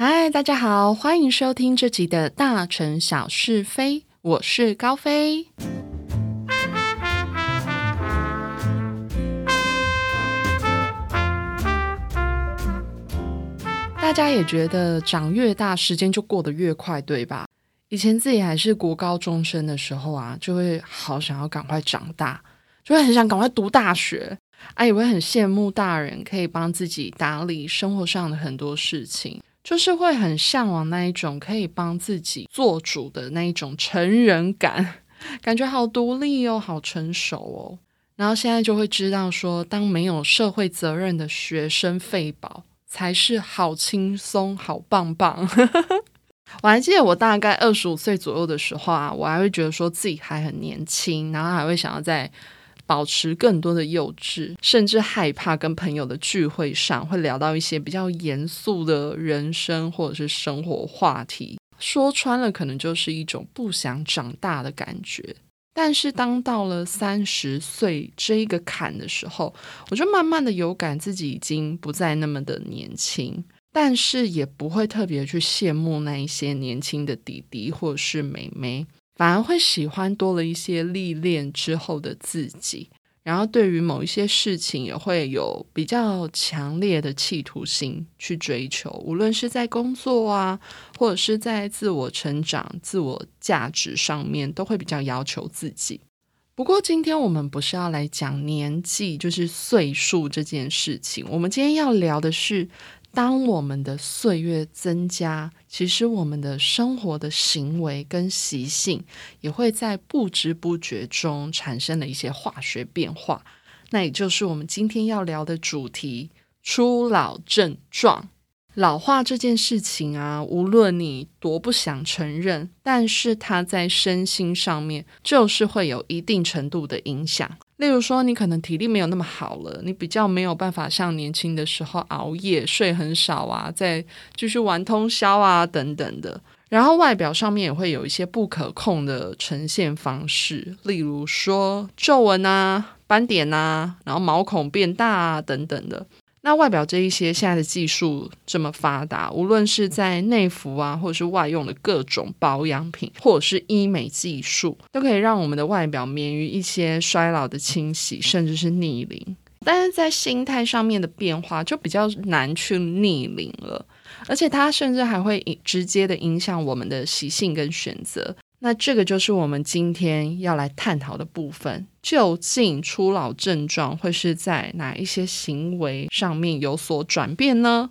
嗨，大家好，欢迎收听这集的大城小是非，我是高飞。大家也觉得长越大，时间就过得越快，对吧？以前自己还是国高中生的时候啊，就会好想要赶快长大，就会很想赶快读大学，啊，也会很羡慕大人可以帮自己打理生活上的很多事情，就是会很向往那一种可以帮自己做主的那一种成人感，感觉好独立哦，好成熟哦。然后现在就会知道说，当没有社会责任的学生废宝，才是好轻松、好棒棒。我还记得我大概二十五岁左右的时候啊，我还会觉得说自己还很年轻，然后还会想要在保持更多的幼稚，甚至害怕跟朋友的聚会上会聊到一些比较严肃的人生或者是生活话题。说穿了，可能就是一种不想长大的感觉。但是当到了三十岁这一个坎的时候，我就慢慢的有感自己已经不再那么的年轻。但是也不会特别去羡慕那一些年轻的弟弟或者是妹妹，反而会喜欢多了一些历练之后的自己。然后对于某一些事情也会有比较强烈的企图心去追求，无论是在工作啊，或者是在自我成长、自我价值上面，都会比较要求自己。不过今天我们不是要来讲年纪，就是岁数这件事情。我们今天要聊的是。当我们的岁月增加，其实我们的生活的行为跟习性也会在不知不觉中产生了一些化学变化。那也就是我们今天要聊的主题——初老症状。老化这件事情啊，无论你多不想承认，但是它在身心上面就是会有一定程度的影响。例如说，你可能体力没有那么好了，你比较没有办法像年轻的时候熬夜、睡很少啊，再继续玩通宵啊等等的。然后外表上面也会有一些不可控的呈现方式，例如说皱纹啊、斑点啊，然后毛孔变大啊等等的。那外表这一些，现在的技术这么发达，无论是在内服啊，或者是外用的各种保养品，或者是医美技术，都可以让我们的外表免于一些衰老的侵袭，甚至是逆龄。但是在心态上面的变化，就比较难去逆龄了，而且它甚至还会直接的影响我们的习性跟选择。那这个就是我们今天要来探讨的部分。究竟初老症状会是在哪一些行为上面有所转变呢？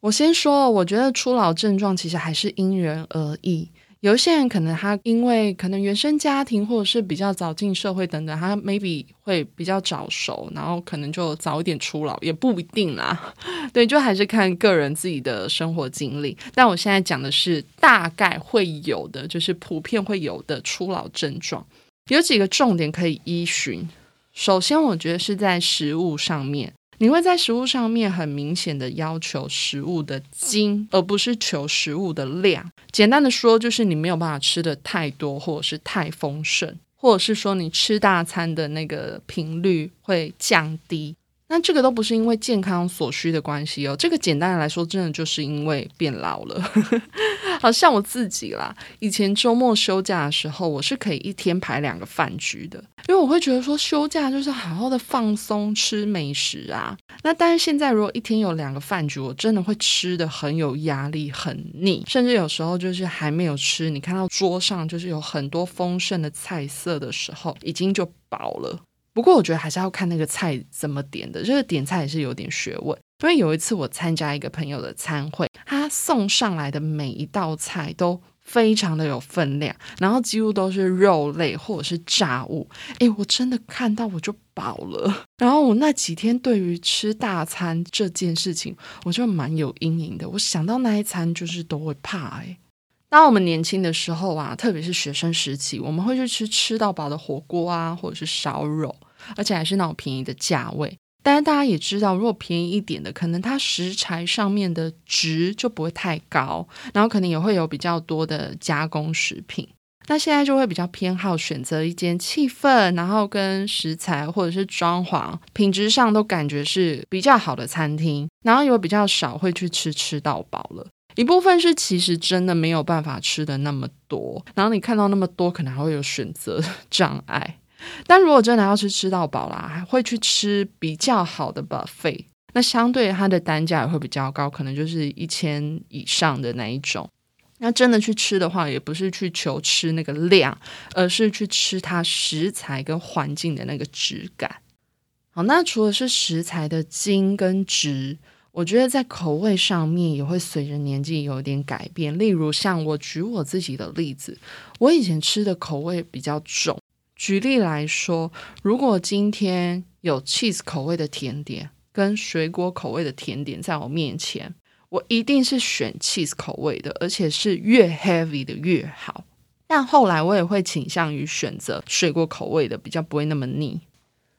我先说，我觉得初老症状其实还是因人而异。有一些人可能他因为可能原生家庭或者是比较早进社会等等，他 maybe 会比较早熟，然后可能就早一点出老，也不一定啦。对，就还是看个人自己的生活经历。但我现在讲的是大概会有的，就是普遍会有的初老症状，有几个重点可以依循。首先，我觉得是在食物上面。你会在食物上面很明显的要求食物的精，而不是求食物的量。简单的说，就是你没有办法吃的太多，或者是太丰盛，或者是说你吃大餐的那个频率会降低。那这个都不是因为健康所需的关系哦，这个简单的来说，真的就是因为变老了。好像我自己啦，以前周末休假的时候，我是可以一天排两个饭局的，因为我会觉得说休假就是好好的放松吃美食啊。那但是现在如果一天有两个饭局，我真的会吃的很有压力、很腻，甚至有时候就是还没有吃，你看到桌上就是有很多丰盛的菜色的时候，已经就饱了。不过我觉得还是要看那个菜怎么点的，就是点菜也是有点学问。因为有一次我参加一个朋友的餐会，他送上来的每一道菜都非常的有分量，然后几乎都是肉类或者是炸物。诶，我真的看到我就饱了。然后我那几天对于吃大餐这件事情，我就蛮有阴影的。我想到那一餐就是都会怕。诶，当我们年轻的时候啊，特别是学生时期，我们会去吃吃到饱的火锅啊，或者是烧肉。而且还是那种便宜的价位，但是大家也知道，如果便宜一点的，可能它食材上面的值就不会太高，然后可能也会有比较多的加工食品。那现在就会比较偏好选择一间气氛，然后跟食材或者是装潢品质上都感觉是比较好的餐厅，然后有比较少会去吃吃到饱了。一部分是其实真的没有办法吃的那么多，然后你看到那么多，可能还会有选择 障碍。但如果真的要是吃到饱啦，还会去吃比较好的 buffet，那相对它的单价也会比较高，可能就是一千以上的那一种。那真的去吃的话，也不是去求吃那个量，而是去吃它食材跟环境的那个质感。好，那除了是食材的精跟质，我觉得在口味上面也会随着年纪有点改变。例如像我举我自己的例子，我以前吃的口味比较重。举例来说，如果今天有 cheese 口味的甜点跟水果口味的甜点在我面前，我一定是选 cheese 口味的，而且是越 heavy 的越好。但后来我也会倾向于选择水果口味的，比较不会那么腻。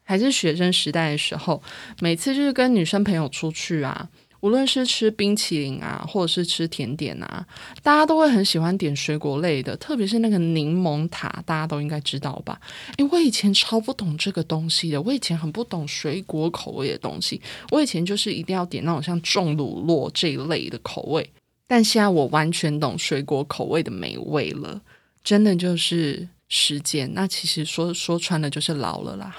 还是学生时代的时候，每次就是跟女生朋友出去啊。无论是吃冰淇淋啊，或者是吃甜点啊，大家都会很喜欢点水果类的，特别是那个柠檬塔，大家都应该知道吧？因为我以前超不懂这个东西的，我以前很不懂水果口味的东西，我以前就是一定要点那种像重乳酪这一类的口味，但现在我完全懂水果口味的美味了，真的就是时间。那其实说说穿了就是老了啦。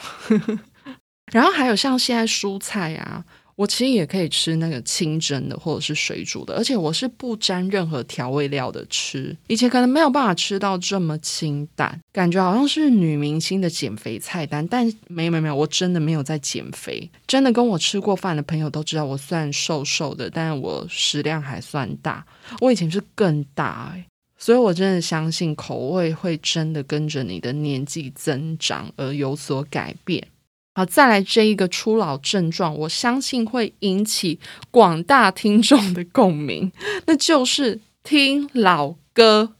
然后还有像现在蔬菜啊。我其实也可以吃那个清蒸的或者是水煮的，而且我是不沾任何调味料的吃。以前可能没有办法吃到这么清淡，感觉好像是女明星的减肥菜单。但没有没有没有，我真的没有在减肥。真的跟我吃过饭的朋友都知道，我虽然瘦瘦的，但是我食量还算大。我以前是更大，所以我真的相信口味会真的跟着你的年纪增长而有所改变。好，再来这一个初老症状，我相信会引起广大听众的共鸣，那就是听老歌。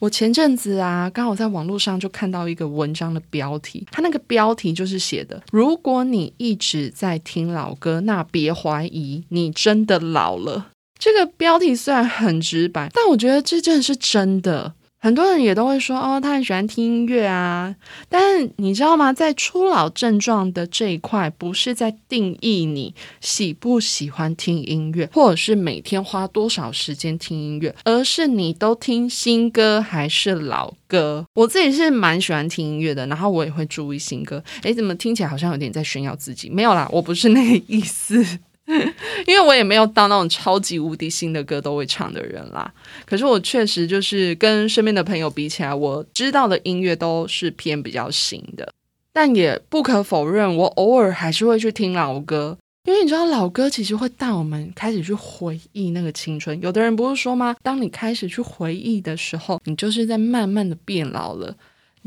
我前阵子啊，刚好在网络上就看到一个文章的标题，它那个标题就是写的：如果你一直在听老歌，那别怀疑，你真的老了。这个标题虽然很直白，但我觉得这真的是真的。很多人也都会说哦，他很喜欢听音乐啊。但是你知道吗？在初老症状的这一块，不是在定义你喜不喜欢听音乐，或者是每天花多少时间听音乐，而是你都听新歌还是老歌。我自己是蛮喜欢听音乐的，然后我也会注意新歌。诶，怎么听起来好像有点在炫耀自己？没有啦，我不是那个意思。因为我也没有当那种超级无敌新的歌都会唱的人啦，可是我确实就是跟身边的朋友比起来，我知道的音乐都是偏比较新的，但也不可否认，我偶尔还是会去听老歌，因为你知道老歌其实会带我们开始去回忆那个青春。有的人不是说吗？当你开始去回忆的时候，你就是在慢慢的变老了。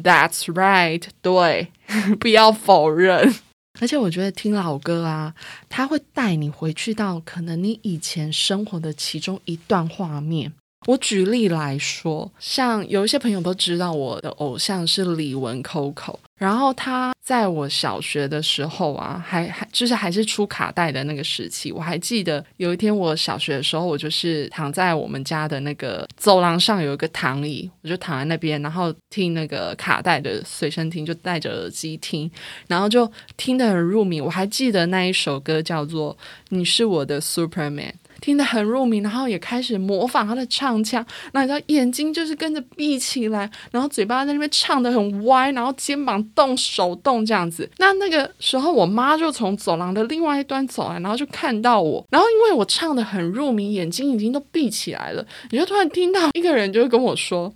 That's right，对，不要否认。而且我觉得听老歌啊，它会带你回去到可能你以前生活的其中一段画面。我举例来说，像有一些朋友都知道我的偶像是李玟 Coco，然后他在我小学的时候啊，还还就是还是出卡带的那个时期，我还记得有一天我小学的时候，我就是躺在我们家的那个走廊上有一个躺椅，我就躺在那边，然后听那个卡带的随身听，就戴着耳机听，然后就听得很入迷。我还记得那一首歌叫做《你是我的 Superman》。听得很入迷，然后也开始模仿他的唱腔，那你知道眼睛就是跟着闭起来，然后嘴巴在那边唱的很歪，然后肩膀动手动这样子。那那个时候，我妈就从走廊的另外一端走来，然后就看到我，然后因为我唱的很入迷，眼睛已经都闭起来了，你就突然听到一个人就会跟我说：“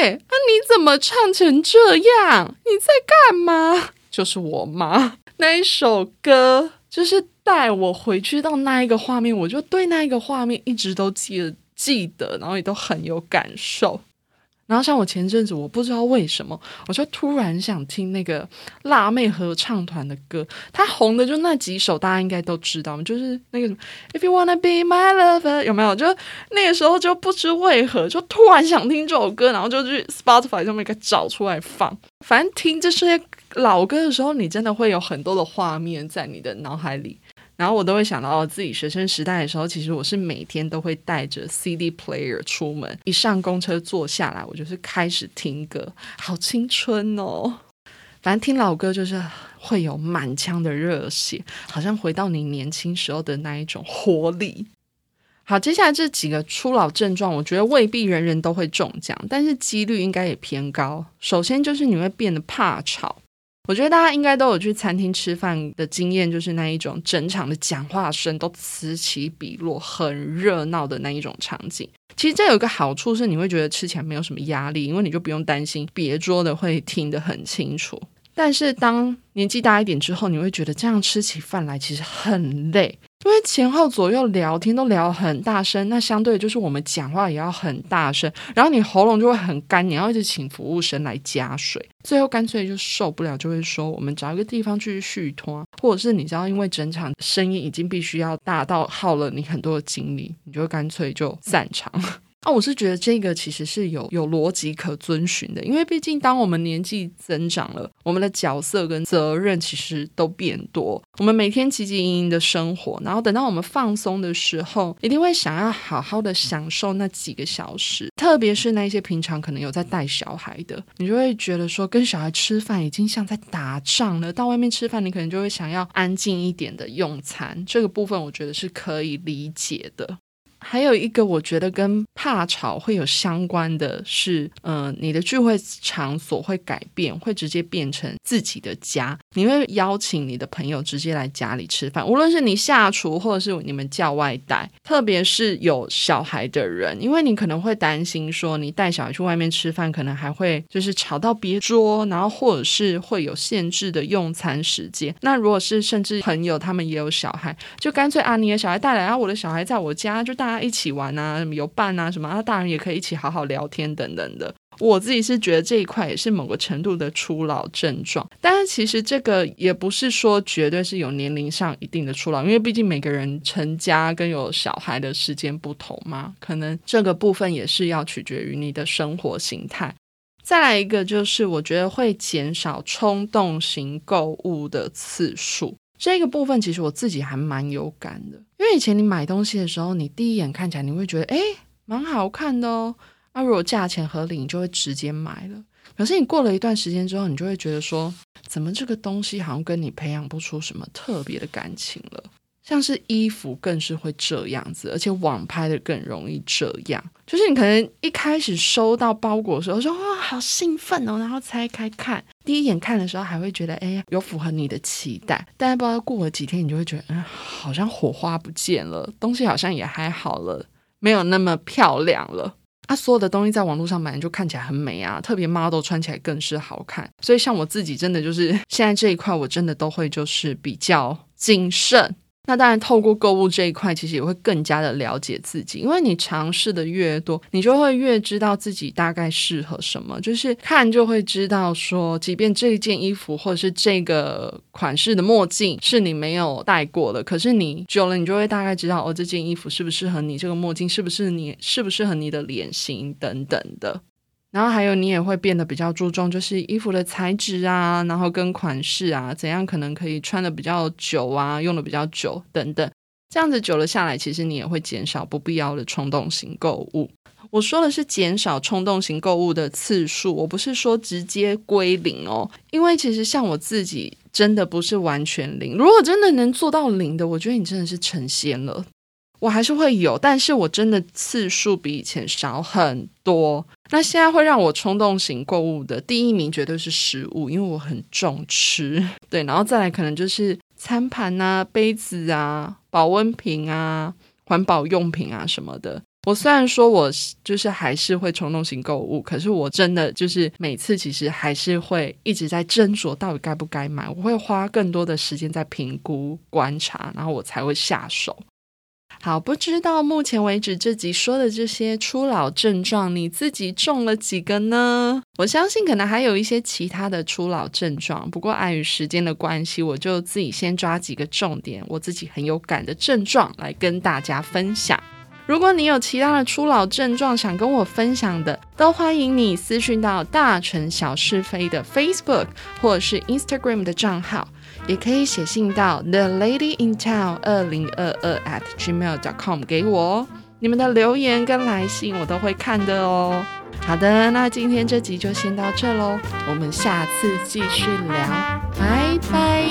哎，那你怎么唱成这样？你在干嘛？” 就是我妈那一首歌，就是。带我回去到那一个画面，我就对那一个画面一直都记得记得，然后也都很有感受。然后像我前阵子，我不知道为什么，我就突然想听那个辣妹合唱团的歌，它红的就那几首，大家应该都知道，就是那个什么 If you wanna be my lover，有没有？就那个时候就不知为何就突然想听这首歌，然后就去 Spotify 上面给找出来放。反正听这些老歌的时候，你真的会有很多的画面在你的脑海里。然后我都会想到，自己学生时代的时候，其实我是每天都会带着 CD player 出门，一上公车坐下来，我就是开始听歌，好青春哦！反正听老歌就是会有满腔的热血，好像回到你年轻时候的那一种活力。好，接下来这几个初老症状，我觉得未必人人都会中奖，但是几率应该也偏高。首先就是你会变得怕吵。我觉得大家应该都有去餐厅吃饭的经验，就是那一种整场的讲话声都此起彼落、很热闹的那一种场景。其实这有一个好处是，你会觉得吃起来没有什么压力，因为你就不用担心别桌的会听得很清楚。但是当年纪大一点之后，你会觉得这样吃起饭来其实很累。因为前后左右聊天都聊很大声，那相对就是我们讲话也要很大声，然后你喉咙就会很干，你要一直请服务生来加水，最后干脆就受不了，就会说我们找一个地方去续拖，或者是你知道，因为整场声音已经必须要大到耗了你很多的精力，你就干脆就散场。啊，我是觉得这个其实是有有逻辑可遵循的，因为毕竟当我们年纪增长了，我们的角色跟责任其实都变多。我们每天汲汲营营的生活，然后等到我们放松的时候，一定会想要好好的享受那几个小时。特别是那些平常可能有在带小孩的，你就会觉得说，跟小孩吃饭已经像在打仗了。到外面吃饭，你可能就会想要安静一点的用餐。这个部分我觉得是可以理解的。还有一个，我觉得跟怕吵会有相关的是，嗯，你的聚会场所会改变，会直接变成自己的家。你会邀请你的朋友直接来家里吃饭，无论是你下厨，或者是你们叫外带。特别是有小孩的人，因为你可能会担心说，你带小孩去外面吃饭，可能还会就是吵到别桌，然后或者是会有限制的用餐时间。那如果是甚至朋友他们也有小孩，就干脆啊，你的小孩带来，然后我的小孩在我家，就大家。一起玩啊，什么有伴啊，什么啊，大人也可以一起好好聊天等等的。我自己是觉得这一块也是某个程度的初老症状，但是其实这个也不是说绝对是有年龄上一定的初老，因为毕竟每个人成家跟有小孩的时间不同嘛，可能这个部分也是要取决于你的生活形态。再来一个就是，我觉得会减少冲动型购物的次数。这个部分其实我自己还蛮有感的，因为以前你买东西的时候，你第一眼看起来你会觉得，哎，蛮好看的哦。那如果价钱合理，你就会直接买了。可是你过了一段时间之后，你就会觉得说，怎么这个东西好像跟你培养不出什么特别的感情了。像是衣服更是会这样子，而且网拍的更容易这样。就是你可能一开始收到包裹的时候说哇好兴奋哦，然后拆开看，第一眼看的时候还会觉得哎有符合你的期待，但是不知道过了几天，你就会觉得嗯好像火花不见了，东西好像也还好了，没有那么漂亮了。啊，所有的东西在网络上买就看起来很美啊，特别 model 穿起来更是好看。所以像我自己真的就是现在这一块，我真的都会就是比较谨慎。那当然，透过购物这一块，其实也会更加的了解自己，因为你尝试的越多，你就会越知道自己大概适合什么。就是看就会知道，说即便这件衣服或者是这个款式的墨镜是你没有戴过的，可是你久了，你就会大概知道哦，这件衣服适不适合你，这个墨镜是不是你适不适合你的脸型等等的。然后还有，你也会变得比较注重，就是衣服的材质啊，然后跟款式啊，怎样可能可以穿的比较久啊，用的比较久等等。这样子久了下来，其实你也会减少不必要的冲动型购物。我说的是减少冲动型购物的次数，我不是说直接归零哦。因为其实像我自己，真的不是完全零。如果真的能做到零的，我觉得你真的是成仙了。我还是会有，但是我真的次数比以前少很多。那现在会让我冲动型购物的第一名绝对是食物，因为我很重吃。对，然后再来可能就是餐盘啊、杯子啊、保温瓶啊、环保用品啊什么的。我虽然说我就是还是会冲动型购物，可是我真的就是每次其实还是会一直在斟酌到底该不该买。我会花更多的时间在评估、观察，然后我才会下手。好，不知道目前为止这集说的这些初老症状，你自己中了几个呢？我相信可能还有一些其他的初老症状，不过碍于时间的关系，我就自己先抓几个重点，我自己很有感的症状来跟大家分享。如果你有其他的初老症状想跟我分享的，都欢迎你私讯到大城小是非的 Facebook 或者是 Instagram 的账号。也可以写信到 the lady in town 二零二二 at gmail dot com 给我哦，你们的留言跟来信我都会看的哦。好的，那今天这集就先到这喽，我们下次继续聊，拜拜。